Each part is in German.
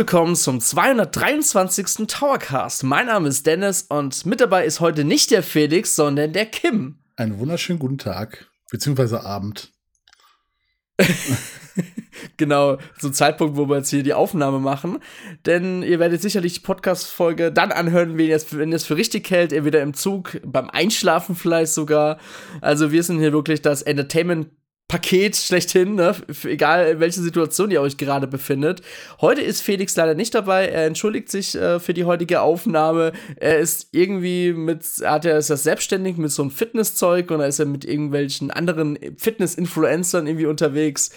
Willkommen zum 223. Towercast. Mein Name ist Dennis und mit dabei ist heute nicht der Felix, sondern der Kim. Einen wunderschönen guten Tag, beziehungsweise Abend. genau, zum Zeitpunkt, wo wir jetzt hier die Aufnahme machen. Denn ihr werdet sicherlich die Podcast-Folge dann anhören, wenn ihr es, wenn ihr es für richtig hält, entweder im Zug, beim Einschlafen vielleicht sogar. Also wir sind hier wirklich das Entertainment Paket schlechthin, ne? Egal in welcher Situation ihr euch gerade befindet. Heute ist Felix leider nicht dabei. Er entschuldigt sich äh, für die heutige Aufnahme. Er ist irgendwie mit, hat er ist ja selbstständig mit so einem Fitnesszeug und da ist er mit irgendwelchen anderen Fitness-Influencern irgendwie unterwegs.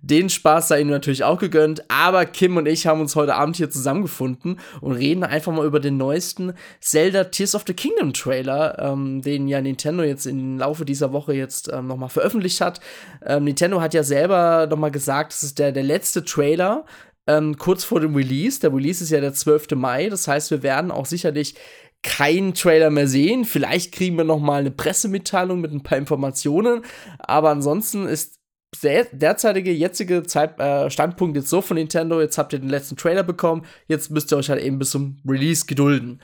Den Spaß sei ihm natürlich auch gegönnt. Aber Kim und ich haben uns heute Abend hier zusammengefunden und reden einfach mal über den neuesten Zelda Tears of the Kingdom Trailer, ähm, den ja Nintendo jetzt im Laufe dieser Woche jetzt ähm, nochmal veröffentlicht hat. Ähm, Nintendo hat ja selber noch mal gesagt, das ist der, der letzte Trailer ähm, kurz vor dem Release. Der Release ist ja der 12. Mai. Das heißt, wir werden auch sicherlich keinen Trailer mehr sehen. Vielleicht kriegen wir noch mal eine Pressemitteilung mit ein paar Informationen. Aber ansonsten ist der derzeitige, jetzige Zeit, äh, Standpunkt jetzt so von Nintendo. Jetzt habt ihr den letzten Trailer bekommen. Jetzt müsst ihr euch halt eben bis zum Release gedulden.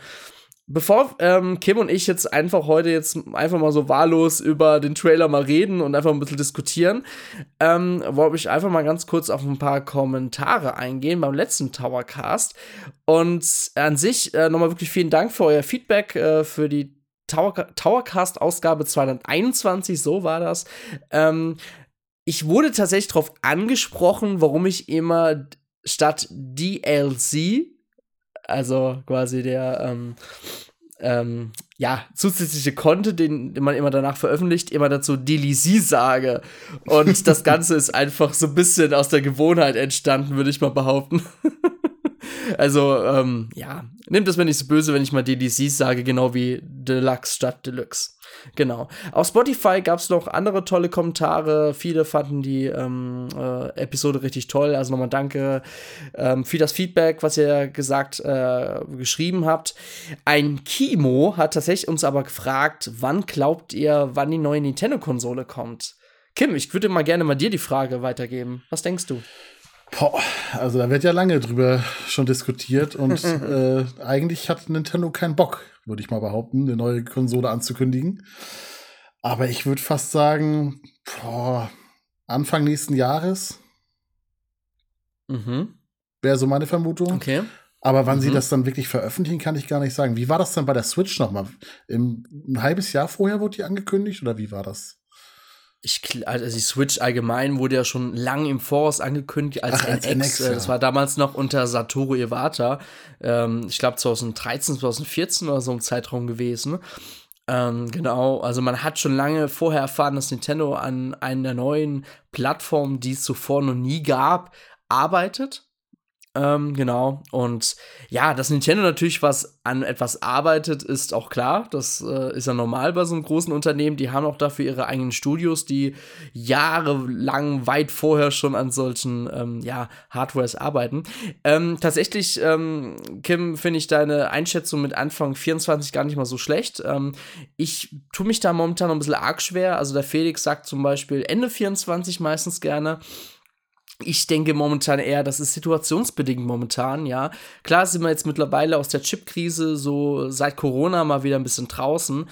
Bevor ähm, Kim und ich jetzt einfach heute jetzt einfach mal so wahllos über den Trailer mal reden und einfach ein bisschen diskutieren, ähm, wollte ich einfach mal ganz kurz auf ein paar Kommentare eingehen beim letzten Towercast. Und an sich äh, nochmal wirklich vielen Dank für euer Feedback, äh, für die Tower Towercast-Ausgabe 221, so war das. Ähm, ich wurde tatsächlich darauf angesprochen, warum ich immer statt DLC also quasi der ähm, ähm, ja, zusätzliche Content, den, den man immer danach veröffentlicht, immer dazu DLC sage. Und das Ganze ist einfach so ein bisschen aus der Gewohnheit entstanden, würde ich mal behaupten. also, ähm, ja, nehmt das mir nicht so böse, wenn ich mal DLCs sage, genau wie Deluxe statt Deluxe. Genau. Auf Spotify gab es noch andere tolle Kommentare. Viele fanden die ähm, äh, Episode richtig toll. Also nochmal danke ähm, für das Feedback, was ihr gesagt, äh, geschrieben habt. Ein Kimo hat tatsächlich uns aber gefragt, wann glaubt ihr, wann die neue Nintendo-Konsole kommt? Kim, ich würde mal gerne mal dir die Frage weitergeben. Was denkst du? Boah, also da wird ja lange drüber schon diskutiert und äh, eigentlich hat Nintendo keinen Bock, würde ich mal behaupten, eine neue Konsole anzukündigen. Aber ich würde fast sagen, boah, Anfang nächsten Jahres mhm. wäre so meine Vermutung. Okay. Aber wann mhm. sie das dann wirklich veröffentlichen, kann ich gar nicht sagen. Wie war das dann bei der Switch nochmal? Im, ein halbes Jahr vorher wurde die angekündigt oder wie war das? Ich, also die Switch allgemein wurde ja schon lange im Voraus angekündigt als, Ach, als NX. NX ja. Das war damals noch unter Satoru Iwata. Ähm, ich glaube 2013, 2014 oder so ein Zeitraum gewesen. Ähm, genau, also man hat schon lange vorher erfahren, dass Nintendo an einer neuen Plattform, die es zuvor noch nie gab, arbeitet. Ähm, genau. Und ja, dass Nintendo natürlich was an etwas arbeitet, ist auch klar. Das äh, ist ja normal bei so einem großen Unternehmen. Die haben auch dafür ihre eigenen Studios, die jahrelang weit vorher schon an solchen ähm, ja, Hardwares arbeiten. Ähm, tatsächlich, ähm, Kim, finde ich deine Einschätzung mit Anfang 24 gar nicht mal so schlecht. Ähm, ich tue mich da momentan noch ein bisschen arg schwer. Also der Felix sagt zum Beispiel Ende 24 meistens gerne. Ich denke momentan eher, das ist situationsbedingt momentan, ja. Klar sind wir jetzt mittlerweile aus der Chipkrise so seit Corona mal wieder ein bisschen draußen.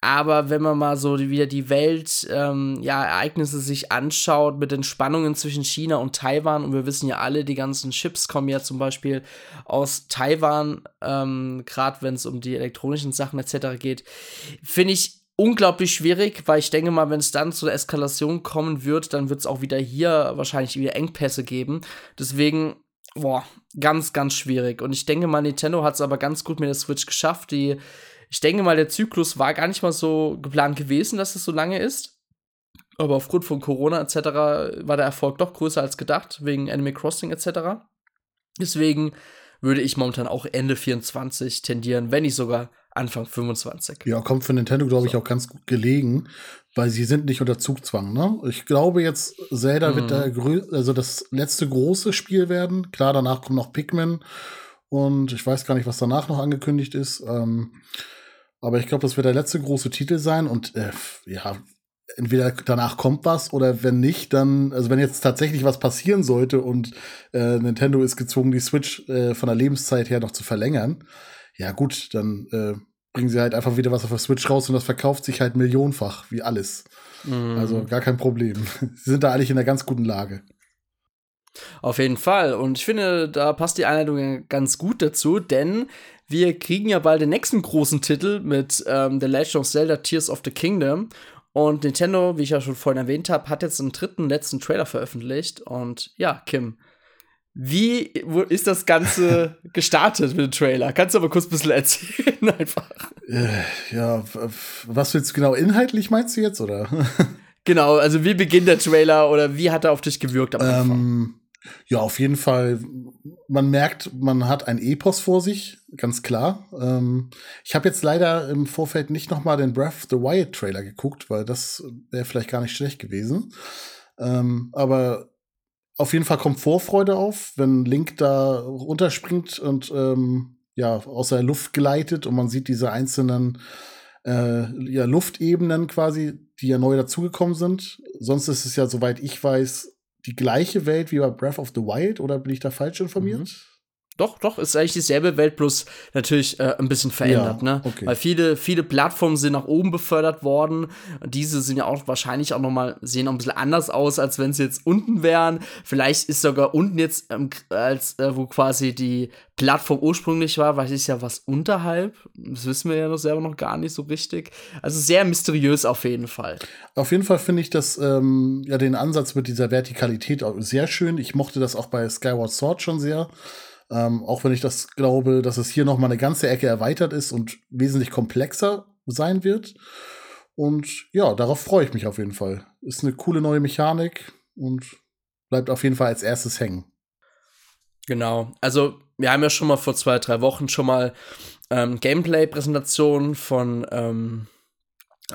Aber wenn man mal so wieder die Welt, ähm, ja, Ereignisse sich anschaut mit den Spannungen zwischen China und Taiwan, und wir wissen ja alle, die ganzen Chips kommen ja zum Beispiel aus Taiwan, ähm, gerade wenn es um die elektronischen Sachen etc. geht, finde ich unglaublich schwierig, weil ich denke mal, wenn es dann zu der Eskalation kommen wird, dann wird es auch wieder hier wahrscheinlich wieder Engpässe geben. Deswegen, boah, ganz, ganz schwierig. Und ich denke mal, Nintendo hat es aber ganz gut mit der Switch geschafft. Die, ich denke mal, der Zyklus war gar nicht mal so geplant gewesen, dass es so lange ist. Aber aufgrund von Corona etc. war der Erfolg doch größer als gedacht, wegen Animal Crossing etc. Deswegen würde ich momentan auch Ende 24 tendieren, wenn nicht sogar Anfang 25. Ja, kommt für Nintendo, glaube ich, auch ganz gut gelegen, weil sie sind nicht unter Zugzwang. Ne? Ich glaube jetzt, Zelda mhm. wird der also das letzte große Spiel werden. Klar, danach kommt noch Pikmin und ich weiß gar nicht, was danach noch angekündigt ist. Ähm, aber ich glaube, das wird der letzte große Titel sein und äh, ja, entweder danach kommt was oder wenn nicht, dann, also wenn jetzt tatsächlich was passieren sollte und äh, Nintendo ist gezwungen, die Switch äh, von der Lebenszeit her noch zu verlängern, ja gut, dann äh, bringen sie halt einfach wieder was auf der Switch raus und das verkauft sich halt millionenfach, wie alles. Mhm. Also gar kein Problem. sie sind da eigentlich in einer ganz guten Lage. Auf jeden Fall. Und ich finde, da passt die Einleitung ganz gut dazu, denn wir kriegen ja bald den nächsten großen Titel mit ähm, The Legend of Zelda Tears of the Kingdom. Und Nintendo, wie ich ja schon vorhin erwähnt habe, hat jetzt einen dritten, letzten Trailer veröffentlicht. Und ja, Kim, wie ist das Ganze gestartet mit dem Trailer? Kannst du aber kurz ein bisschen erzählen, einfach. Äh, ja, was willst du genau inhaltlich meinst du jetzt, oder? genau, also wie beginnt der Trailer oder wie hat er auf dich gewirkt am Anfang? Ähm, ja, auf jeden Fall. Man merkt, man hat ein Epos vor sich, ganz klar. Ähm, ich habe jetzt leider im Vorfeld nicht noch mal den Breath of the Wild Trailer geguckt, weil das wäre vielleicht gar nicht schlecht gewesen. Ähm, aber auf jeden Fall kommt Vorfreude auf, wenn Link da runterspringt und ähm, ja aus der Luft gleitet und man sieht diese einzelnen äh, ja, Luftebenen quasi, die ja neu dazugekommen sind. Sonst ist es ja, soweit ich weiß, die gleiche Welt wie bei Breath of the Wild oder bin ich da falsch informiert? Mhm. Doch, doch, ist eigentlich dieselbe Welt, bloß natürlich äh, ein bisschen verändert, ja, ne? Okay. Weil viele, viele Plattformen sind nach oben befördert worden. Diese sind ja auch wahrscheinlich auch noch mal, sehen auch ein bisschen anders aus, als wenn sie jetzt unten wären. Vielleicht ist sogar unten jetzt, ähm, als äh, wo quasi die Plattform ursprünglich war, weil ist ja was unterhalb. Das wissen wir ja noch selber noch gar nicht so richtig. Also sehr mysteriös auf jeden Fall. Auf jeden Fall finde ich das, ähm, ja, den Ansatz mit dieser Vertikalität auch sehr schön. Ich mochte das auch bei Skyward Sword schon sehr. Ähm, auch wenn ich das glaube, dass es hier noch mal eine ganze Ecke erweitert ist und wesentlich komplexer sein wird. Und ja, darauf freue ich mich auf jeden Fall. Ist eine coole neue Mechanik und bleibt auf jeden Fall als erstes hängen. Genau. Also, wir haben ja schon mal vor zwei, drei Wochen schon mal ähm, Gameplay-Präsentationen von ähm,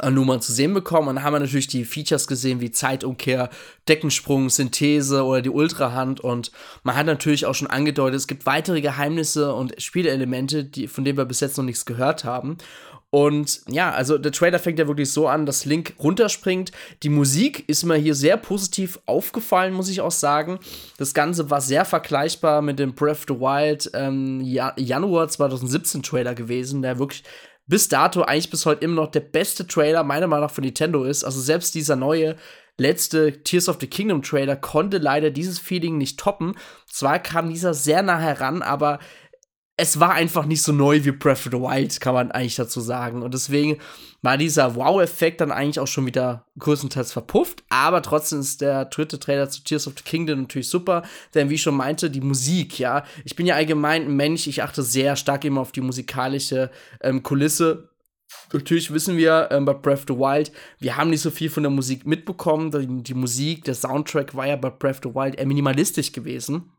Nummern zu sehen bekommen. Und dann haben wir natürlich die Features gesehen wie Zeitumkehr, Deckensprung, Synthese oder die Ultrahand. Und man hat natürlich auch schon angedeutet, es gibt weitere Geheimnisse und Spielelemente, die, von denen wir bis jetzt noch nichts gehört haben. Und ja, also der Trailer fängt ja wirklich so an, dass Link runterspringt. Die Musik ist mir hier sehr positiv aufgefallen, muss ich auch sagen. Das Ganze war sehr vergleichbar mit dem Breath of the Wild ähm, Januar 2017 Trailer gewesen, der wirklich bis dato eigentlich bis heute immer noch der beste Trailer meiner Meinung nach von Nintendo ist. Also selbst dieser neue letzte Tears of the Kingdom Trailer konnte leider dieses Feeling nicht toppen. Zwar kam dieser sehr nah heran, aber es war einfach nicht so neu wie Breath of the Wild, kann man eigentlich dazu sagen. Und deswegen war dieser Wow-Effekt dann eigentlich auch schon wieder größtenteils verpufft. Aber trotzdem ist der dritte Trailer zu Tears of the Kingdom natürlich super. Denn wie ich schon meinte, die Musik, ja. Ich bin ja allgemein ein Mensch, ich achte sehr stark immer auf die musikalische ähm, Kulisse. Natürlich wissen wir ähm, bei Breath of the Wild, wir haben nicht so viel von der Musik mitbekommen. Die, die Musik, der Soundtrack war ja bei Breath of the Wild eher minimalistisch gewesen.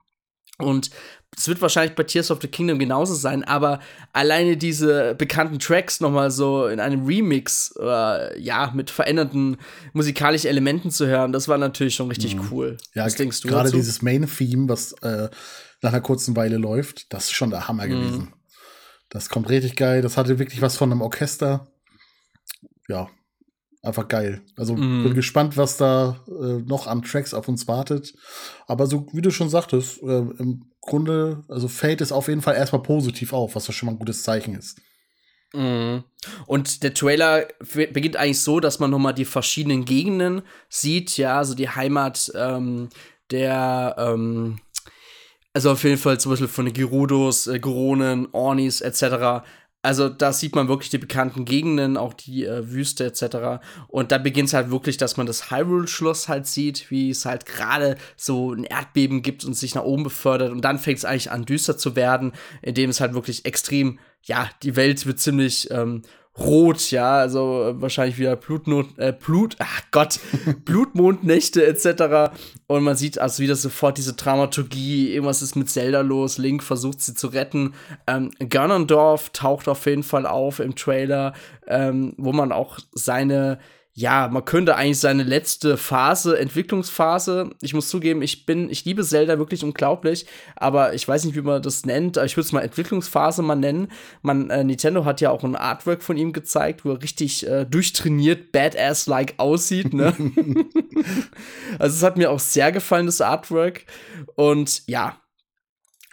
Und es wird wahrscheinlich bei Tears of the Kingdom genauso sein, aber alleine diese bekannten Tracks nochmal so in einem Remix, äh, ja, mit veränderten musikalischen Elementen zu hören, das war natürlich schon richtig mhm. cool. Ja, was denkst du Gerade dieses Main-Theme, was äh, nach einer kurzen Weile läuft, das ist schon der Hammer mhm. gewesen. Das kommt richtig geil. Das hatte wirklich was von einem Orchester. Ja, einfach geil. Also mm. bin gespannt, was da äh, noch an Tracks auf uns wartet. Aber so wie du schon sagtest, äh, im Grunde, also fällt es auf jeden Fall erstmal positiv auf, was ja schon mal ein gutes Zeichen ist. Mm. Und der Trailer beginnt eigentlich so, dass man nochmal die verschiedenen Gegenden sieht, ja, also die Heimat ähm, der, ähm, also auf jeden Fall zum Beispiel von den Gerudos, äh, Geronen, Ornis etc. Also da sieht man wirklich die bekannten Gegenden, auch die äh, Wüste etc. Und da beginnt es halt wirklich, dass man das Hyrule-Schloss halt sieht, wie es halt gerade so ein Erdbeben gibt und sich nach oben befördert. Und dann fängt es eigentlich an, düster zu werden, indem es halt wirklich extrem, ja, die Welt wird ziemlich ähm, rot, ja, also äh, wahrscheinlich wieder Blutnot, äh, Blut, ach Gott, Blutmondnächte etc. Und man sieht also wieder sofort diese Dramaturgie, irgendwas ist mit Zelda los, Link versucht sie zu retten. Ähm, Ganondorf taucht auf jeden Fall auf im Trailer, ähm, wo man auch seine ja, man könnte eigentlich seine letzte Phase, Entwicklungsphase, ich muss zugeben, ich bin, ich liebe Zelda wirklich unglaublich, aber ich weiß nicht, wie man das nennt, ich würde es mal Entwicklungsphase mal nennen. Man, äh, Nintendo hat ja auch ein Artwork von ihm gezeigt, wo er richtig äh, durchtrainiert, badass-like aussieht, ne? also es hat mir auch sehr gefallen, das Artwork. Und ja,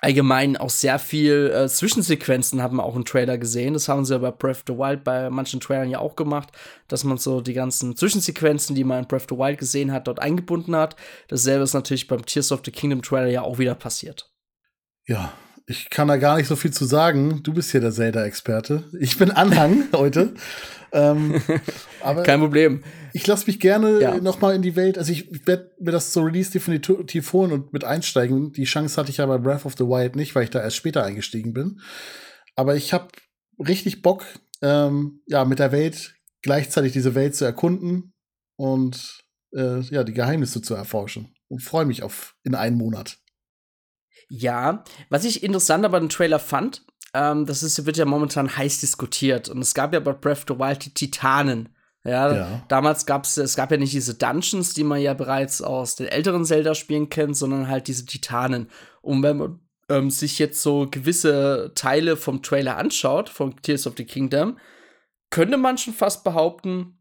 allgemein auch sehr viel äh, Zwischensequenzen haben wir auch im Trailer gesehen. Das haben sie ja bei Breath of the Wild bei manchen Trailern ja auch gemacht, dass man so die ganzen Zwischensequenzen, die man in Breath of the Wild gesehen hat, dort eingebunden hat. Dasselbe ist natürlich beim Tears of the Kingdom Trailer ja auch wieder passiert. Ja, ich kann da gar nicht so viel zu sagen. Du bist hier der Zelda-Experte. Ich bin Anhang heute. ähm, aber Kein Problem. Ich lasse mich gerne ja. noch mal in die Welt. Also ich werde mir das zur Release definitiv holen und mit einsteigen. Die Chance hatte ich ja bei Breath of the Wild nicht, weil ich da erst später eingestiegen bin. Aber ich habe richtig Bock, ähm, ja, mit der Welt gleichzeitig diese Welt zu erkunden und äh, ja, die Geheimnisse zu erforschen. Und freue mich auf in einen Monat. Ja, was ich interessant aber im Trailer fand, ähm, das ist, wird ja momentan heiß diskutiert. Und es gab ja bei Breath of the Wild die Titanen. Ja, ja. damals gab es, es gab ja nicht diese Dungeons, die man ja bereits aus den älteren Zelda-Spielen kennt, sondern halt diese Titanen. Und wenn man ähm, sich jetzt so gewisse Teile vom Trailer anschaut, von Tears of the Kingdom, könnte man schon fast behaupten,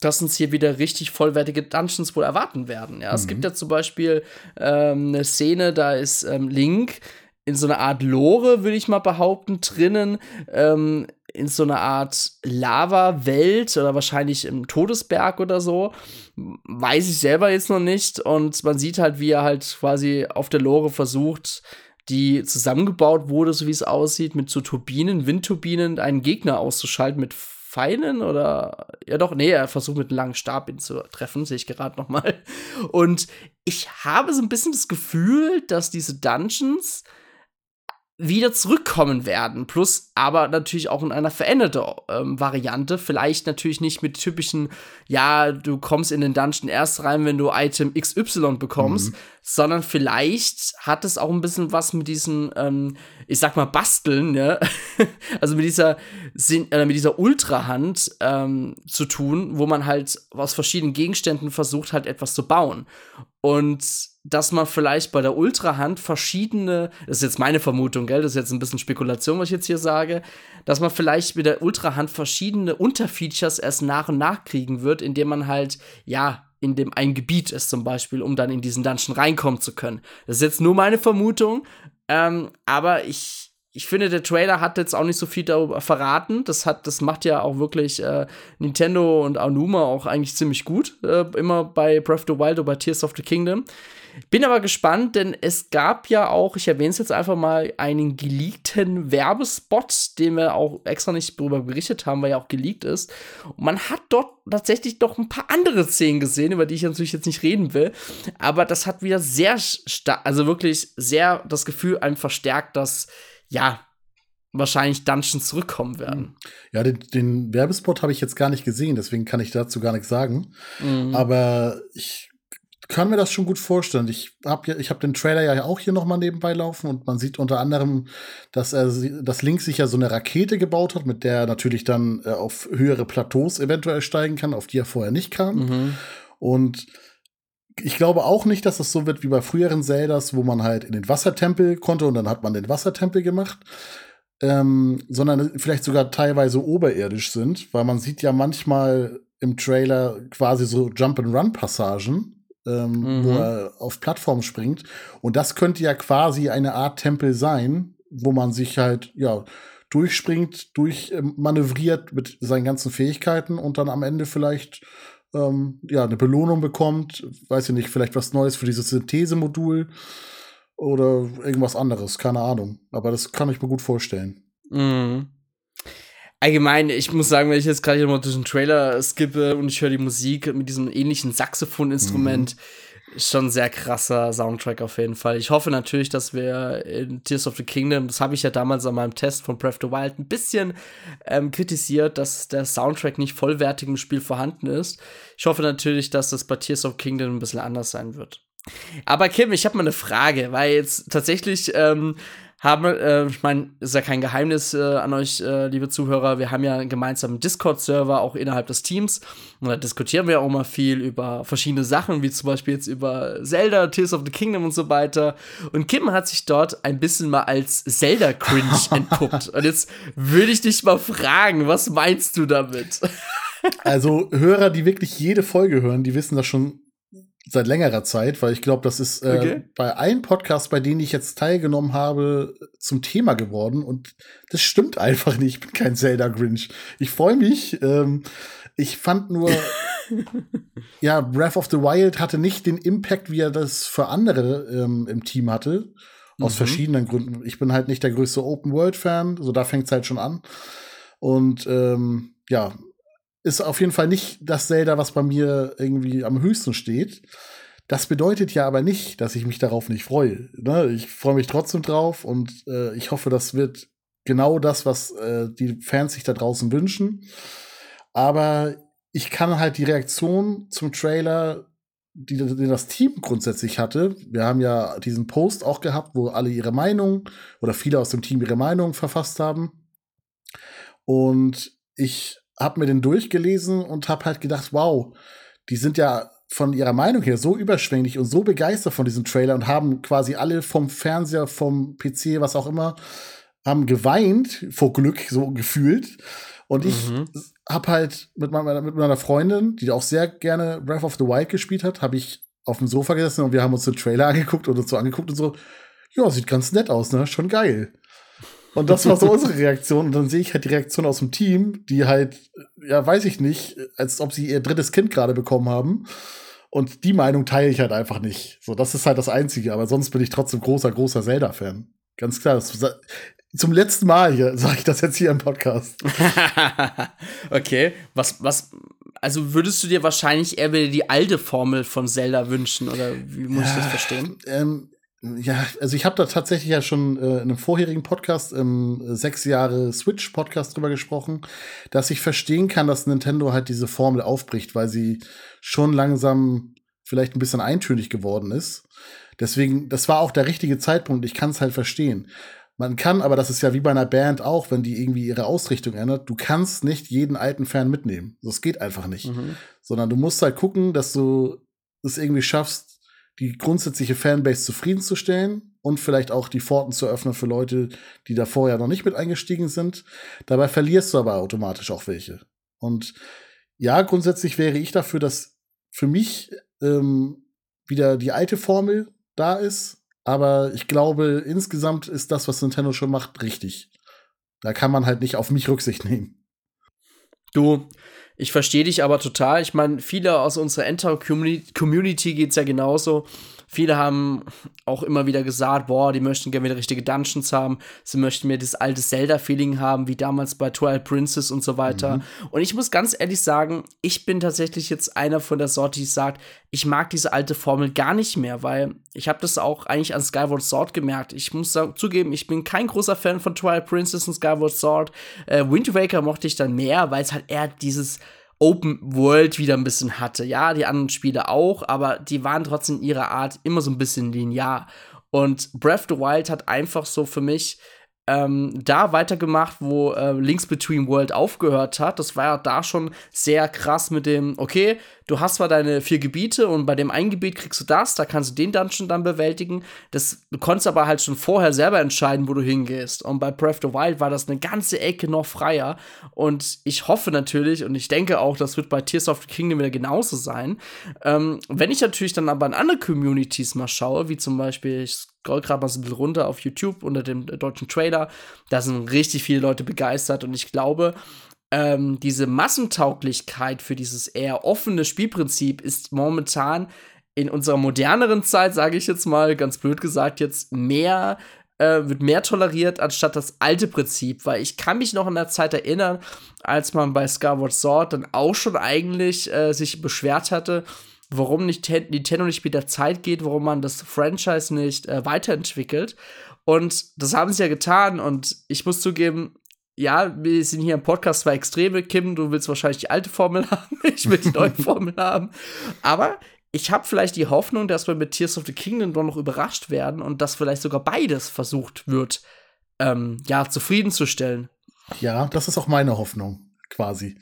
dass uns hier wieder richtig vollwertige Dungeons wohl erwarten werden. Ja, mhm. es gibt ja zum Beispiel ähm, eine Szene, da ist ähm, Link in so einer Art Lore, würde ich mal behaupten, drinnen. Ähm, in so einer Art Lava-Welt oder wahrscheinlich im Todesberg oder so. Weiß ich selber jetzt noch nicht. Und man sieht halt, wie er halt quasi auf der Lore versucht, die zusammengebaut wurde, so wie es aussieht, mit so Turbinen, Windturbinen, einen Gegner auszuschalten mit Pfeilen oder ja doch, nee, er versucht mit einem langen Stab ihn zu treffen, sehe ich gerade noch mal. Und ich habe so ein bisschen das Gefühl, dass diese Dungeons wieder zurückkommen werden. Plus aber natürlich auch in einer veränderten ähm, Variante. Vielleicht natürlich nicht mit typischen, ja, du kommst in den Dungeon erst rein, wenn du Item XY bekommst, mhm. Sondern vielleicht hat es auch ein bisschen was mit diesen, ähm, ich sag mal, Basteln, ja? also mit dieser, äh, dieser Ultrahand ähm, zu tun, wo man halt aus verschiedenen Gegenständen versucht, halt etwas zu bauen. Und dass man vielleicht bei der Ultrahand verschiedene, das ist jetzt meine Vermutung, gell, das ist jetzt ein bisschen Spekulation, was ich jetzt hier sage, dass man vielleicht mit der Ultrahand verschiedene Unterfeatures erst nach und nach kriegen wird, indem man halt, ja, in dem ein Gebiet ist zum Beispiel, um dann in diesen Dungeon reinkommen zu können. Das ist jetzt nur meine Vermutung, ähm, aber ich, ich finde, der Trailer hat jetzt auch nicht so viel darüber verraten. Das hat, das macht ja auch wirklich äh, Nintendo und Aonuma auch eigentlich ziemlich gut. Äh, immer bei Breath of the Wild oder bei Tears of the Kingdom. Bin aber gespannt, denn es gab ja auch, ich erwähne es jetzt einfach mal, einen geleakten Werbespot, den wir auch extra nicht darüber berichtet haben, weil er auch geleakt ist. Und man hat dort tatsächlich doch ein paar andere Szenen gesehen, über die ich natürlich jetzt nicht reden will. Aber das hat wieder sehr stark, also wirklich sehr das Gefühl einem verstärkt, dass, ja, wahrscheinlich Dungeons zurückkommen werden. Ja, den, den Werbespot habe ich jetzt gar nicht gesehen, deswegen kann ich dazu gar nichts sagen. Mhm. Aber ich kann mir das schon gut vorstellen. Ich habe ja, ich habe den Trailer ja auch hier noch mal nebenbei laufen und man sieht unter anderem, dass er, dass Link sich ja so eine Rakete gebaut hat, mit der er natürlich dann äh, auf höhere Plateaus eventuell steigen kann, auf die er vorher nicht kam. Mhm. Und ich glaube auch nicht, dass es so wird wie bei früheren Zeldas, wo man halt in den Wassertempel konnte und dann hat man den Wassertempel gemacht. Ähm, sondern vielleicht sogar teilweise oberirdisch sind, weil man sieht ja manchmal im Trailer quasi so Jump-and-Run-Passagen, ähm, mhm. wo er auf Plattform springt. Und das könnte ja quasi eine Art Tempel sein, wo man sich halt, ja, durchspringt, durchmanövriert mit seinen ganzen Fähigkeiten und dann am Ende vielleicht ähm, ja, eine Belohnung bekommt, weiß ich nicht, vielleicht was Neues für dieses Synthesemodul oder irgendwas anderes, keine Ahnung. Aber das kann ich mir gut vorstellen. Mhm allgemein, ich muss sagen, wenn ich jetzt gerade mal durch den Trailer skippe und ich höre die Musik mit diesem ähnlichen Saxophoninstrument, mhm. schon sehr krasser Soundtrack auf jeden Fall. Ich hoffe natürlich, dass wir in Tears of the Kingdom, das habe ich ja damals an meinem Test von Breath of the Wild ein bisschen ähm, kritisiert, dass der Soundtrack nicht vollwertig im Spiel vorhanden ist. Ich hoffe natürlich, dass das bei Tears of the Kingdom ein bisschen anders sein wird. Aber Kim, ich habe mal eine Frage, weil jetzt tatsächlich ähm, haben, äh, ich meine, ist ja kein Geheimnis äh, an euch, äh, liebe Zuhörer, wir haben ja einen gemeinsamen Discord-Server auch innerhalb des Teams und da diskutieren wir auch mal viel über verschiedene Sachen, wie zum Beispiel jetzt über Zelda, Tears of the Kingdom und so weiter. Und Kim hat sich dort ein bisschen mal als Zelda-Cringe entpuppt. Und jetzt würde ich dich mal fragen, was meinst du damit? Also Hörer, die wirklich jede Folge hören, die wissen das schon seit längerer Zeit, weil ich glaube, das ist äh, okay. bei allen Podcasts, bei denen ich jetzt teilgenommen habe, zum Thema geworden. Und das stimmt einfach nicht. Ich bin kein Zelda Grinch. Ich freue mich. Ähm, ich fand nur, ja, Breath of the Wild hatte nicht den Impact, wie er das für andere ähm, im Team hatte. Aus mhm. verschiedenen Gründen. Ich bin halt nicht der größte Open-World-Fan, so da fängt es halt schon an. Und ähm, ja, ist auf jeden Fall nicht das Zelda, was bei mir irgendwie am höchsten steht. Das bedeutet ja aber nicht, dass ich mich darauf nicht freue. Ne? Ich freue mich trotzdem drauf und äh, ich hoffe, das wird genau das, was äh, die Fans sich da draußen wünschen. Aber ich kann halt die Reaktion zum Trailer, die, die das Team grundsätzlich hatte, wir haben ja diesen Post auch gehabt, wo alle ihre Meinung oder viele aus dem Team ihre Meinung verfasst haben. Und ich habe mir den durchgelesen und habe halt gedacht, wow, die sind ja von ihrer Meinung her so überschwänglich und so begeistert von diesem Trailer und haben quasi alle vom Fernseher, vom PC, was auch immer, haben geweint vor Glück, so gefühlt. Und ich mhm. habe halt mit meiner, mit meiner Freundin, die auch sehr gerne Breath of the Wild gespielt hat, habe ich auf dem Sofa gesessen und wir haben uns den Trailer angeguckt und uns so angeguckt und so, ja, sieht ganz nett aus, ne? Schon geil. Und das war so unsere Reaktion. Und dann sehe ich halt die Reaktion aus dem Team, die halt, ja, weiß ich nicht, als ob sie ihr drittes Kind gerade bekommen haben. Und die Meinung teile ich halt einfach nicht. So, das ist halt das Einzige. Aber sonst bin ich trotzdem großer, großer Zelda-Fan. Ganz klar. Das, zum letzten Mal hier sage ich das jetzt hier im Podcast. okay. Was, was, also würdest du dir wahrscheinlich eher wieder die alte Formel von Zelda wünschen? Oder wie muss ja, ich das verstehen? Ähm, ja, also ich habe da tatsächlich ja schon äh, in einem vorherigen Podcast, im äh, sechs Jahre Switch-Podcast drüber gesprochen, dass ich verstehen kann, dass Nintendo halt diese Formel aufbricht, weil sie schon langsam vielleicht ein bisschen eintönig geworden ist. Deswegen, das war auch der richtige Zeitpunkt. Ich kann es halt verstehen. Man kann, aber das ist ja wie bei einer Band auch, wenn die irgendwie ihre Ausrichtung ändert, du kannst nicht jeden alten Fan mitnehmen. Das geht einfach nicht. Mhm. Sondern du musst halt gucken, dass du es irgendwie schaffst, die grundsätzliche Fanbase zufriedenzustellen und vielleicht auch die Pforten zu öffnen für Leute, die da vorher noch nicht mit eingestiegen sind. Dabei verlierst du aber automatisch auch welche. Und ja, grundsätzlich wäre ich dafür, dass für mich ähm, wieder die alte Formel da ist. Aber ich glaube, insgesamt ist das, was Nintendo schon macht, richtig. Da kann man halt nicht auf mich Rücksicht nehmen. Du, ich verstehe dich aber total. Ich meine, viele aus unserer Enter-Community geht es ja genauso. Viele haben auch immer wieder gesagt, boah, die möchten gerne wieder richtige Dungeons haben. Sie möchten mir das alte Zelda-Feeling haben, wie damals bei Twilight Princess und so weiter. Mhm. Und ich muss ganz ehrlich sagen, ich bin tatsächlich jetzt einer von der Sorte, die sagt, ich mag diese alte Formel gar nicht mehr, weil ich habe das auch eigentlich an Skyward Sword gemerkt. Ich muss zugeben, ich bin kein großer Fan von Twilight Princess und Skyward Sword. Äh, Wind Waker mochte ich dann mehr, weil es halt eher dieses Open World wieder ein bisschen hatte. Ja, die anderen Spiele auch, aber die waren trotzdem in ihrer Art immer so ein bisschen linear. Und Breath of the Wild hat einfach so für mich ähm, da weitergemacht, wo äh, Links Between World aufgehört hat. Das war ja da schon sehr krass mit dem, okay, du hast zwar deine vier Gebiete und bei dem einen Gebiet kriegst du das, da kannst du den Dungeon dann bewältigen. Das, du konntest aber halt schon vorher selber entscheiden, wo du hingehst. Und bei Breath of the Wild war das eine ganze Ecke noch freier. Und ich hoffe natürlich und ich denke auch, das wird bei Tears of the Kingdom wieder genauso sein. Ähm, wenn ich natürlich dann aber in andere Communities mal schaue, wie zum Beispiel, ich scroll gerade mal so ein bisschen runter auf YouTube unter dem deutschen Trailer, da sind richtig viele Leute begeistert und ich glaube, ähm, diese Massentauglichkeit für dieses eher offene Spielprinzip ist momentan in unserer moderneren Zeit, sage ich jetzt mal, ganz blöd gesagt, jetzt mehr äh, wird mehr toleriert anstatt das alte Prinzip, weil ich kann mich noch an der Zeit erinnern, als man bei Skyward Sword dann auch schon eigentlich äh, sich beschwert hatte, warum nicht Nintendo nicht mit der Zeit geht, warum man das Franchise nicht äh, weiterentwickelt. Und das haben sie ja getan und ich muss zugeben, ja, wir sind hier im Podcast zwei Extreme. Kim, du willst wahrscheinlich die alte Formel haben, ich will die neue Formel haben. Aber ich habe vielleicht die Hoffnung, dass wir mit Tears of the Kingdom doch noch überrascht werden und dass vielleicht sogar beides versucht wird, ähm, ja, zufriedenzustellen. Ja, das ist auch meine Hoffnung, quasi.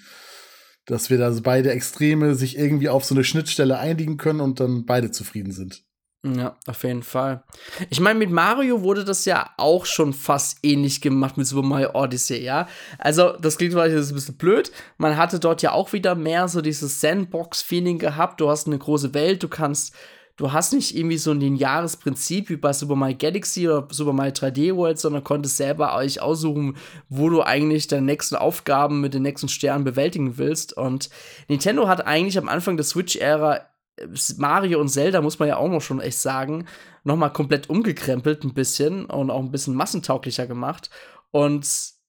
Dass wir da beide Extreme sich irgendwie auf so eine Schnittstelle einigen können und dann beide zufrieden sind. Ja, auf jeden Fall. Ich meine, mit Mario wurde das ja auch schon fast ähnlich gemacht mit Super Mario Odyssey, ja. Also, das klingt vielleicht ein bisschen blöd. Man hatte dort ja auch wieder mehr so dieses Sandbox-Feeling gehabt. Du hast eine große Welt, du kannst, du hast nicht irgendwie so ein lineares Prinzip wie bei Super Mario Galaxy oder Super Mario 3D World, sondern konntest selber euch aussuchen, wo du eigentlich deine nächsten Aufgaben mit den nächsten Sternen bewältigen willst. Und Nintendo hat eigentlich am Anfang der Switch-Ära Mario und Zelda, muss man ja auch noch schon echt sagen, noch mal komplett umgekrempelt ein bisschen und auch ein bisschen massentauglicher gemacht. Und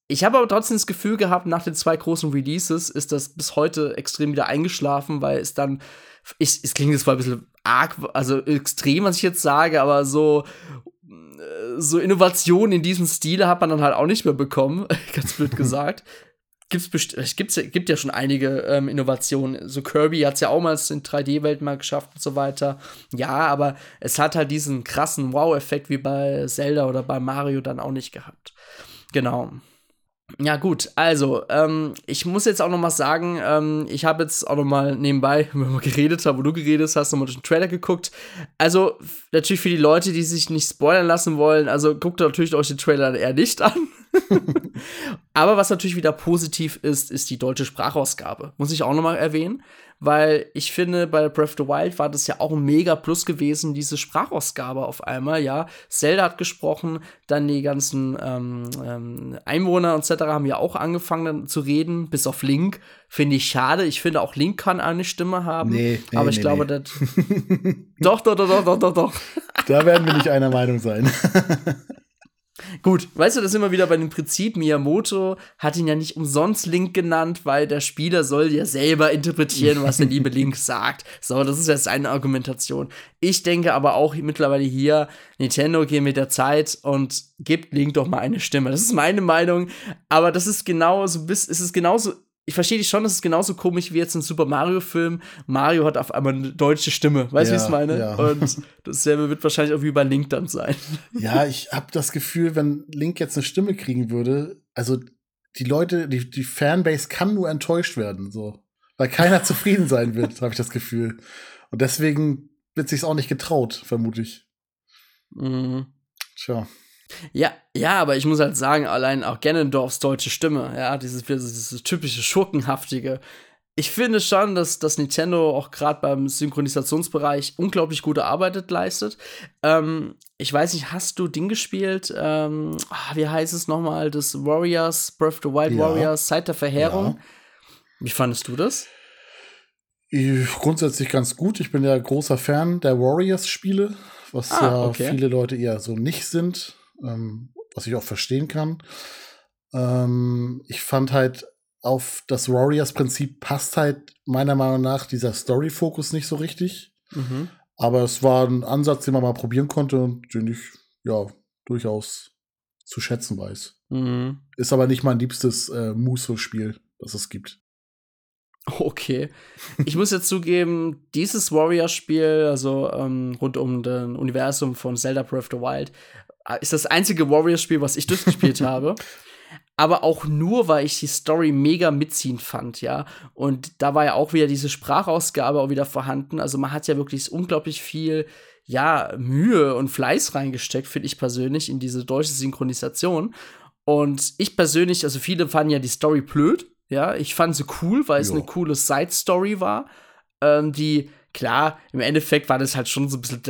ich habe aber trotzdem das Gefühl gehabt, nach den zwei großen Releases ist das bis heute extrem wieder eingeschlafen, weil es dann, ich, es klingt jetzt zwar ein bisschen arg, also extrem, was ich jetzt sage, aber so, so Innovationen in diesem Stile hat man dann halt auch nicht mehr bekommen, ganz blöd gesagt gibt's es gibt's, gibt ja schon einige ähm, Innovationen. So Kirby hat es ja auch mal in 3D-Welt mal geschafft und so weiter. Ja, aber es hat halt diesen krassen Wow-Effekt wie bei Zelda oder bei Mario dann auch nicht gehabt. Genau. Ja, gut, also, ähm, ich muss jetzt auch noch mal sagen, ähm, ich habe jetzt auch noch mal nebenbei, wenn wir geredet haben, wo du geredet hast, noch mal durch den Trailer geguckt. Also, natürlich für die Leute, die sich nicht spoilern lassen wollen, also guckt natürlich euch den Trailer eher nicht an. Aber was natürlich wieder positiv ist, ist die deutsche Sprachausgabe. Muss ich auch noch mal erwähnen, weil ich finde, bei Breath of the Wild war das ja auch ein mega Plus gewesen, diese Sprachausgabe auf einmal, ja. Zelda hat gesprochen, dann die ganzen ähm, ähm, Einwohner etc. haben ja auch angefangen zu reden, bis auf Link. Finde ich schade. Ich finde auch Link kann eine Stimme haben. Nee, nee aber ich nee, glaube, nee. das. doch, doch, doch, doch, doch, doch, doch. Da werden wir nicht einer Meinung sein. Gut, weißt du, das immer wieder bei dem Prinzip, Miyamoto hat ihn ja nicht umsonst Link genannt, weil der Spieler soll ja selber interpretieren, was der liebe Link sagt. So, das ist jetzt eine Argumentation. Ich denke aber auch mittlerweile hier, Nintendo geht mit der Zeit und gibt Link doch mal eine Stimme. Das ist meine Meinung, aber das ist genauso, es ist genauso ich verstehe dich schon, das ist genauso komisch wie jetzt ein Super Mario-Film. Mario hat auf einmal eine deutsche Stimme. Weißt du, ja, wie ich es meine? Ja. Und dasselbe wird wahrscheinlich auch wie bei Link dann sein. Ja, ich habe das Gefühl, wenn Link jetzt eine Stimme kriegen würde, also die Leute, die, die Fanbase kann nur enttäuscht werden, so. Weil keiner zufrieden sein wird, habe ich das Gefühl. Und deswegen wird sich's auch nicht getraut, vermutlich. Mhm. Tja. Ja, ja, aber ich muss halt sagen, allein auch Ganondorfs deutsche Stimme, ja, dieses, dieses typische Schurkenhaftige. Ich finde schon, dass, dass Nintendo auch gerade beim Synchronisationsbereich unglaublich gute Arbeit leistet. Ähm, ich weiß nicht, hast du Ding gespielt? Ähm, ah, wie heißt es nochmal? Das Warriors, Breath of the Wild ja. Warriors, Zeit der Verheerung. Ja. Wie fandest du das? Grundsätzlich ganz gut. Ich bin ja großer Fan der Warriors-Spiele, was ah, ja okay. viele Leute eher so nicht sind ähm, was ich auch verstehen kann. Ähm, ich fand halt auf das Warriors-Prinzip passt halt meiner Meinung nach dieser Story-Fokus nicht so richtig. Mhm. Aber es war ein Ansatz, den man mal probieren konnte und den ich ja durchaus zu schätzen weiß. Mhm. Ist aber nicht mein liebstes äh, Muso-Spiel, das es gibt. Okay. Ich muss jetzt zugeben, dieses Warrior-Spiel, also ähm, rund um das Universum von Zelda Breath of the Wild, ist das einzige Warriors-Spiel, was ich durchgespielt habe. Aber auch nur, weil ich die Story mega mitziehend fand, ja. Und da war ja auch wieder diese Sprachausgabe auch wieder vorhanden. Also man hat ja wirklich unglaublich viel, ja, Mühe und Fleiß reingesteckt, finde ich persönlich, in diese deutsche Synchronisation. Und ich persönlich, also viele fanden ja die Story blöd, ja. Ich fand sie cool, weil jo. es eine coole Side-Story war, ähm, die klar, im Endeffekt war das halt schon so ein bisschen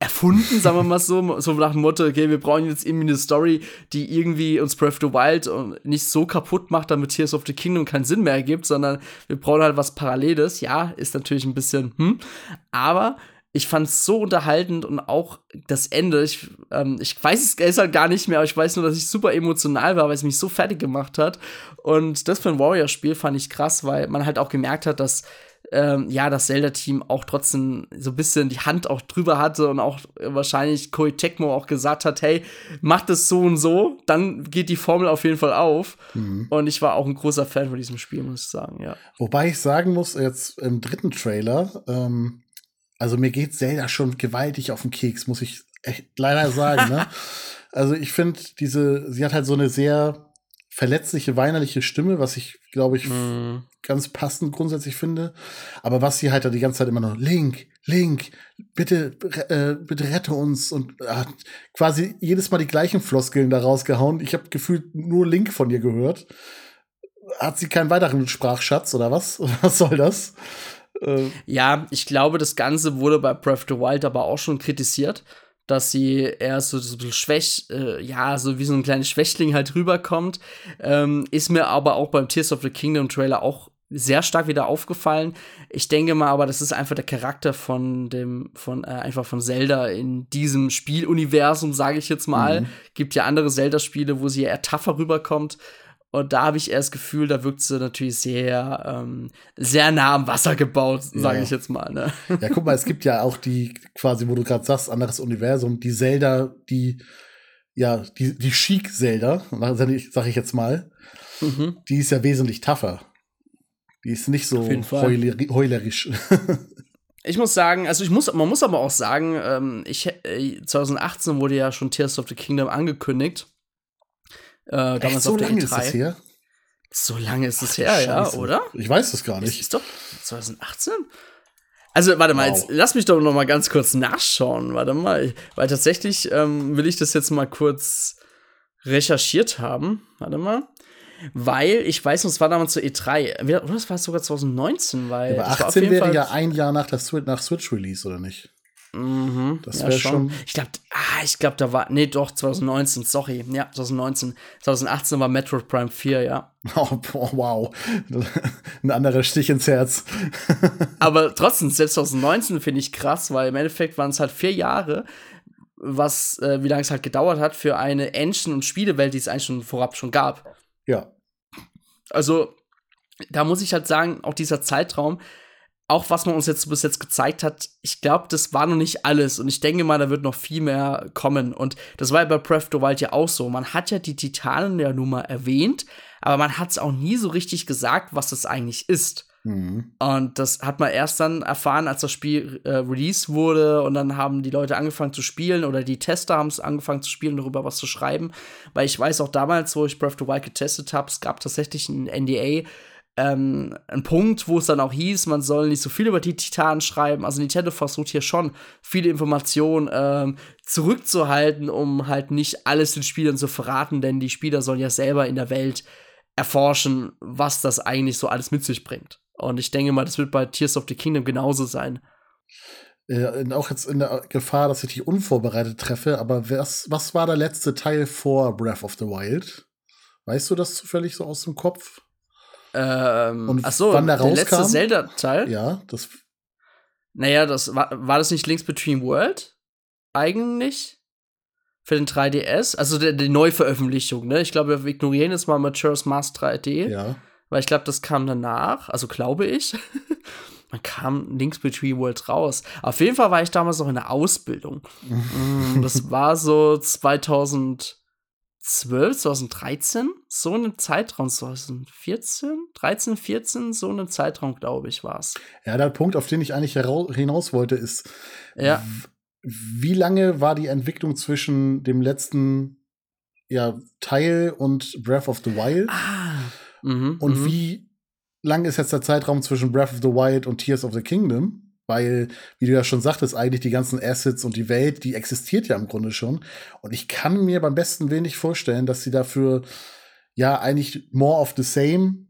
erfunden, sagen wir mal so, so nach dem Motto, okay, wir brauchen jetzt irgendwie eine Story, die irgendwie uns Breath of the Wild nicht so kaputt macht, damit Tears of the Kingdom keinen Sinn mehr ergibt, sondern wir brauchen halt was Paralleles. Ja, ist natürlich ein bisschen, hm, aber ich fand es so unterhaltend und auch das Ende, ich, ähm, ich weiß es halt gar nicht mehr, aber ich weiß nur, dass ich super emotional war, weil es mich so fertig gemacht hat. Und das für ein Warrior-Spiel fand ich krass, weil man halt auch gemerkt hat, dass ähm, ja, das Zelda-Team auch trotzdem so ein bisschen die Hand auch drüber hatte und auch wahrscheinlich Koei Tecmo auch gesagt hat, hey, macht es so und so, dann geht die Formel auf jeden Fall auf. Mhm. Und ich war auch ein großer Fan von diesem Spiel, muss ich sagen, ja. Wobei ich sagen muss, jetzt im dritten Trailer, ähm, Also mir geht Zelda schon gewaltig auf den Keks, muss ich echt leider sagen. ne? Also ich finde diese, sie hat halt so eine sehr verletzliche, weinerliche Stimme, was ich, glaube ich, mm. ganz passend grundsätzlich finde. Aber was sie halt da die ganze Zeit immer noch, Link, Link, bitte, äh, bitte rette uns und äh, quasi jedes Mal die gleichen Floskeln da rausgehauen. Ich habe gefühlt nur Link von ihr gehört. Hat sie keinen weiteren Sprachschatz oder was? Was soll das? Äh, ja, ich glaube, das Ganze wurde bei Breath of the Wild aber auch schon kritisiert, dass sie eher so, so ein bisschen schwäch, äh, ja, so wie so ein kleines Schwächling halt rüberkommt. Ähm, ist mir aber auch beim Tears of the Kingdom Trailer auch sehr stark wieder aufgefallen. Ich denke mal, aber das ist einfach der Charakter von dem, von äh, einfach von Zelda in diesem Spieluniversum, sage ich jetzt mal. Mhm. Gibt ja andere Zelda-Spiele, wo sie eher tougher rüberkommt. Und da habe ich eher das Gefühl, da wirkt sie natürlich sehr, ähm, sehr nah am Wasser gebaut, sage ja. ich jetzt mal. Ne? Ja, guck mal, es gibt ja auch die, quasi, wo du gerade sagst, anderes Universum, die Zelda, die, ja, die, die Chic-Zelda, sage ich jetzt mal, mhm. die ist ja wesentlich tougher. Die ist nicht so heuler heulerisch. Ich muss sagen, also ich muss, man muss aber auch sagen, ähm, ich, äh, 2018 wurde ja schon Tears of the Kingdom angekündigt. Äh, damals so auf der lange E3. Ist das her? So lange ist es her, ja, oder? Ich weiß das gar nicht. Ist, ist doch 2018? Also, warte mal, wow. jetzt lass mich doch noch mal ganz kurz nachschauen. Warte mal, weil tatsächlich ähm, will ich das jetzt mal kurz recherchiert haben. Warte mal. Weil ich weiß noch, es war damals zur E3. Oder das war sogar 2019, weil. Aber 18 wäre ja ein Jahr nach der Switch, nach Switch Release, oder nicht? Mhm, das wäre ja, schon. schon. Ich glaube, ah, ich glaube, da war. Nee, doch, 2019, sorry. Ja, 2019. 2018 war Metroid Prime 4, ja. Oh, wow. Ein anderer Stich ins Herz. Aber trotzdem, selbst 2019 finde ich krass, weil im Endeffekt waren es halt vier Jahre, was, äh, wie lange es halt gedauert hat für eine Engine- und Spielewelt, die es eigentlich schon vorab schon gab. Ja. Also, da muss ich halt sagen, auch dieser Zeitraum, auch was man uns jetzt bis jetzt gezeigt hat, ich glaube, das war noch nicht alles. Und ich denke mal, da wird noch viel mehr kommen. Und das war ja bei Breath of the Wild ja auch so. Man hat ja die Titanen ja nun mal erwähnt, aber man hat es auch nie so richtig gesagt, was es eigentlich ist. Mhm. Und das hat man erst dann erfahren, als das Spiel äh, released wurde. Und dann haben die Leute angefangen zu spielen oder die Tester haben es angefangen zu spielen, darüber was zu schreiben. Weil ich weiß auch damals, wo ich Breath of the Wild getestet habe, es gab tatsächlich ein NDA ähm, ein Punkt, wo es dann auch hieß, man soll nicht so viel über die Titanen schreiben. Also Nintendo versucht hier schon viele Informationen ähm, zurückzuhalten, um halt nicht alles den Spielern zu verraten, denn die Spieler sollen ja selber in der Welt erforschen, was das eigentlich so alles mit sich bringt. Und ich denke mal, das wird bei Tears of the Kingdom genauso sein. Äh, auch jetzt in der Gefahr, dass ich dich unvorbereitet treffe, aber was, was war der letzte Teil vor Breath of the Wild? Weißt du das zufällig so aus dem Kopf? Ähm, Und ach so, wann der, der letzte Zelda-Teil? Ja, das. Naja, das war, war das nicht Links Between World? Eigentlich? Für den 3DS? Also der, die Neuveröffentlichung, ne? Ich glaube, wir ignorieren jetzt mal Majora's Mask 3D. Ja. Weil ich glaube, das kam danach. Also glaube ich. Man kam Links Between Worlds raus. Auf jeden Fall war ich damals noch in der Ausbildung. Mm, das war so 2000. 2012, 2013, so einen Zeitraum, 2014, 13, 14, so einen Zeitraum, glaube ich, war es. Ja, der Punkt, auf den ich eigentlich hinaus wollte, ist, ja. wie lange war die Entwicklung zwischen dem letzten ja, Teil und Breath of the Wild? Ah. Mhm, und mhm. wie lang ist jetzt der Zeitraum zwischen Breath of the Wild und Tears of the Kingdom? Weil, wie du ja schon sagtest, eigentlich die ganzen Assets und die Welt, die existiert ja im Grunde schon. Und ich kann mir beim besten nicht vorstellen, dass sie dafür ja eigentlich more of the same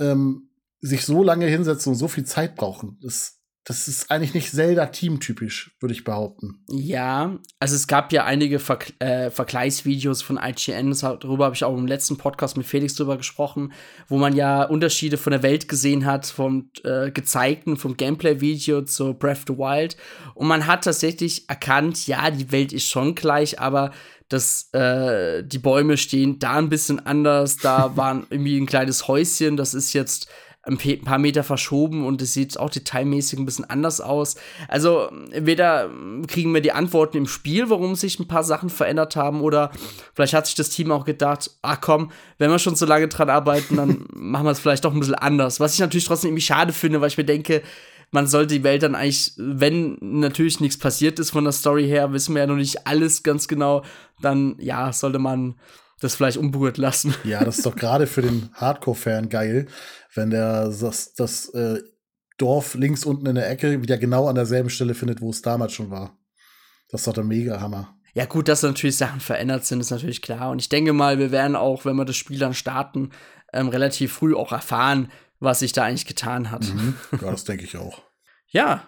ähm, sich so lange hinsetzen und so viel Zeit brauchen. Das das ist eigentlich nicht Zelda-Team-typisch, würde ich behaupten. Ja, also es gab ja einige Ver äh, Vergleichsvideos von IGN, darüber habe ich auch im letzten Podcast mit Felix drüber gesprochen, wo man ja Unterschiede von der Welt gesehen hat, vom äh, gezeigten, vom Gameplay-Video zu Breath of the Wild. Und man hat tatsächlich erkannt, ja, die Welt ist schon gleich, aber dass äh, die Bäume stehen da ein bisschen anders, da war irgendwie ein kleines Häuschen, das ist jetzt ein paar Meter verschoben und es sieht auch detailmäßig ein bisschen anders aus. Also entweder kriegen wir die Antworten im Spiel, warum sich ein paar Sachen verändert haben, oder vielleicht hat sich das Team auch gedacht, ach komm, wenn wir schon so lange dran arbeiten, dann machen wir es vielleicht doch ein bisschen anders. Was ich natürlich trotzdem irgendwie schade finde, weil ich mir denke, man sollte die Welt dann eigentlich, wenn natürlich nichts passiert ist von der Story her, wissen wir ja noch nicht alles ganz genau, dann ja, sollte man das vielleicht unberührt lassen. Ja, das ist doch gerade für den Hardcore-Fan geil, wenn der das, das äh, Dorf links unten in der Ecke wieder genau an derselben Stelle findet, wo es damals schon war. Das ist doch der Mega-Hammer. Ja, gut, dass natürlich Sachen verändert sind, ist natürlich klar. Und ich denke mal, wir werden auch, wenn wir das Spiel dann starten, ähm, relativ früh auch erfahren, was sich da eigentlich getan hat. Mhm. Ja, das denke ich auch. ja,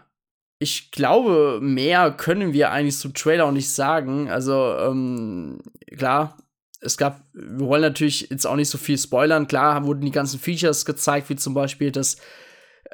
ich glaube, mehr können wir eigentlich zum Trailer auch nicht sagen. Also, ähm, klar, es gab, wir wollen natürlich jetzt auch nicht so viel spoilern. Klar wurden die ganzen Features gezeigt, wie zum Beispiel das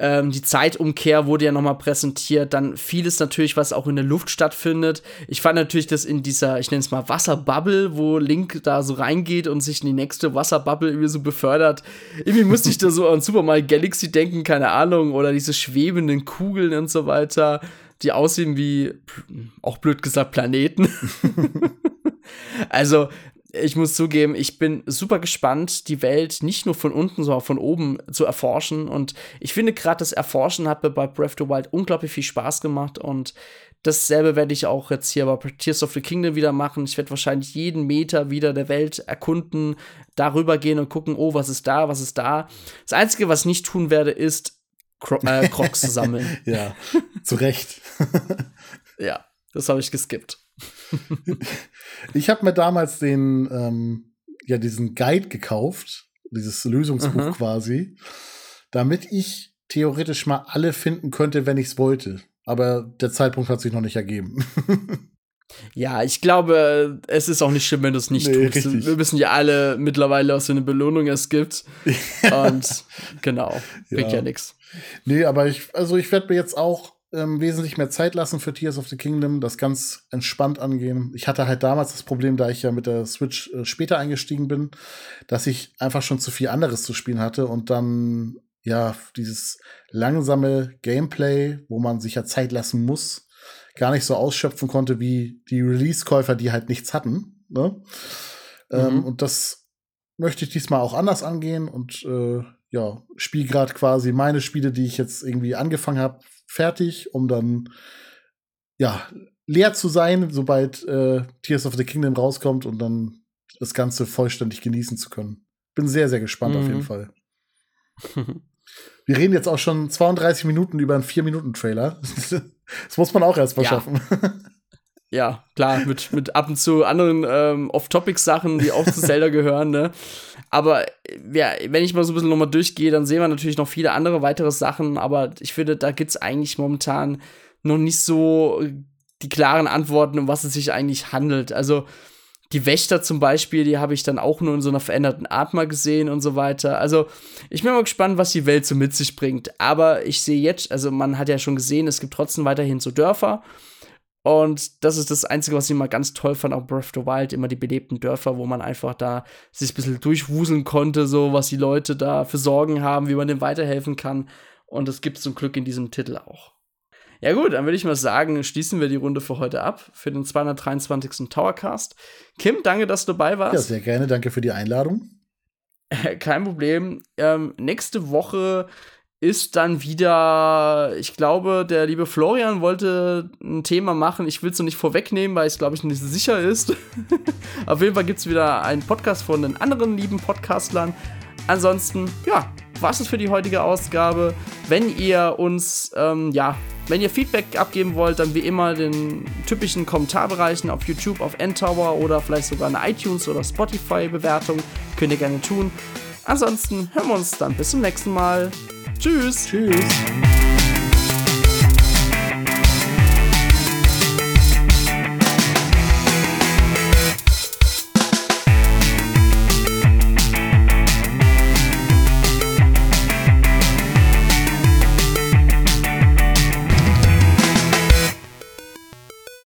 ähm, die Zeitumkehr wurde ja nochmal präsentiert. Dann vieles natürlich, was auch in der Luft stattfindet. Ich fand natürlich, dass in dieser, ich nenne es mal Wasserbubble, wo Link da so reingeht und sich in die nächste Wasserbubble irgendwie so befördert. Irgendwie musste ich da so an Super Mario Galaxy denken, keine Ahnung. Oder diese schwebenden Kugeln und so weiter, die aussehen wie, auch blöd gesagt, Planeten. also, ich muss zugeben, ich bin super gespannt, die Welt nicht nur von unten, sondern auch von oben zu erforschen. Und ich finde gerade das Erforschen hat mir bei Breath of the Wild unglaublich viel Spaß gemacht. Und dasselbe werde ich auch jetzt hier bei Tears of the Kingdom wieder machen. Ich werde wahrscheinlich jeden Meter wieder der Welt erkunden, darüber gehen und gucken, oh, was ist da, was ist da. Das Einzige, was ich nicht tun werde, ist Cro äh, Crocs sammeln. ja, zu Recht. ja, das habe ich geskippt ich habe mir damals den, ähm, ja, diesen Guide gekauft, dieses Lösungsbuch mhm. quasi, damit ich theoretisch mal alle finden könnte, wenn ich es wollte. Aber der Zeitpunkt hat sich noch nicht ergeben. Ja, ich glaube, es ist auch nicht schlimm, wenn du es nicht nee, tust. Richtig. Wir wissen ja alle mittlerweile, was für eine Belohnung es gibt. Und genau, bringt ja, ja nichts. Nee, aber ich, also ich werde mir jetzt auch ähm, wesentlich mehr Zeit lassen für Tears of the Kingdom, das ganz entspannt angehen. Ich hatte halt damals das Problem, da ich ja mit der Switch äh, später eingestiegen bin, dass ich einfach schon zu viel anderes zu spielen hatte und dann ja dieses langsame Gameplay, wo man sich ja Zeit lassen muss, gar nicht so ausschöpfen konnte wie die Release-Käufer, die halt nichts hatten. Ne? Ähm, mhm. Ähm, und das möchte ich diesmal auch anders angehen und äh, ja, spiele gerade quasi meine Spiele, die ich jetzt irgendwie angefangen habe, fertig, um dann ja leer zu sein, sobald äh, Tears of the Kingdom rauskommt und dann das Ganze vollständig genießen zu können. Bin sehr, sehr gespannt mhm. auf jeden mhm. Fall. Wir reden jetzt auch schon 32 Minuten über einen 4-Minuten-Trailer. das muss man auch erstmal ja. schaffen. Ja, klar, mit, mit ab und zu anderen ähm, Off-Topic-Sachen, die auch zu Zelda gehören, ne? Aber ja, wenn ich mal so ein bisschen nochmal durchgehe, dann sehen wir natürlich noch viele andere weitere Sachen, aber ich finde, da gibt es eigentlich momentan noch nicht so die klaren Antworten, um was es sich eigentlich handelt. Also die Wächter zum Beispiel, die habe ich dann auch nur in so einer veränderten Art mal gesehen und so weiter. Also ich bin mal gespannt, was die Welt so mit sich bringt. Aber ich sehe jetzt, also man hat ja schon gesehen, es gibt trotzdem weiterhin so Dörfer. Und das ist das Einzige, was ich immer ganz toll fand, auch Breath of the Wild, immer die belebten Dörfer, wo man einfach da sich ein bisschen durchwuseln konnte, so was die Leute da für Sorgen haben, wie man denen weiterhelfen kann. Und das gibt es zum Glück in diesem Titel auch. Ja gut, dann würde ich mal sagen, schließen wir die Runde für heute ab, für den 223. Towercast. Kim, danke, dass du dabei warst. Ja, sehr gerne, danke für die Einladung. Kein Problem. Ähm, nächste Woche ist dann wieder, ich glaube, der liebe Florian wollte ein Thema machen. Ich will es noch nicht vorwegnehmen, weil es, glaube ich, nicht sicher ist. Auf jeden Fall gibt es wieder einen Podcast von den anderen lieben Podcastlern. Ansonsten, ja, was ist für die heutige Ausgabe. Wenn ihr uns, ähm, ja, wenn ihr Feedback abgeben wollt, dann wie immer den typischen Kommentarbereichen auf YouTube, auf Endtower oder vielleicht sogar eine iTunes- oder Spotify-Bewertung. Könnt ihr gerne tun. Ansonsten hören wir uns dann bis zum nächsten Mal. Tschüss. Tschüss.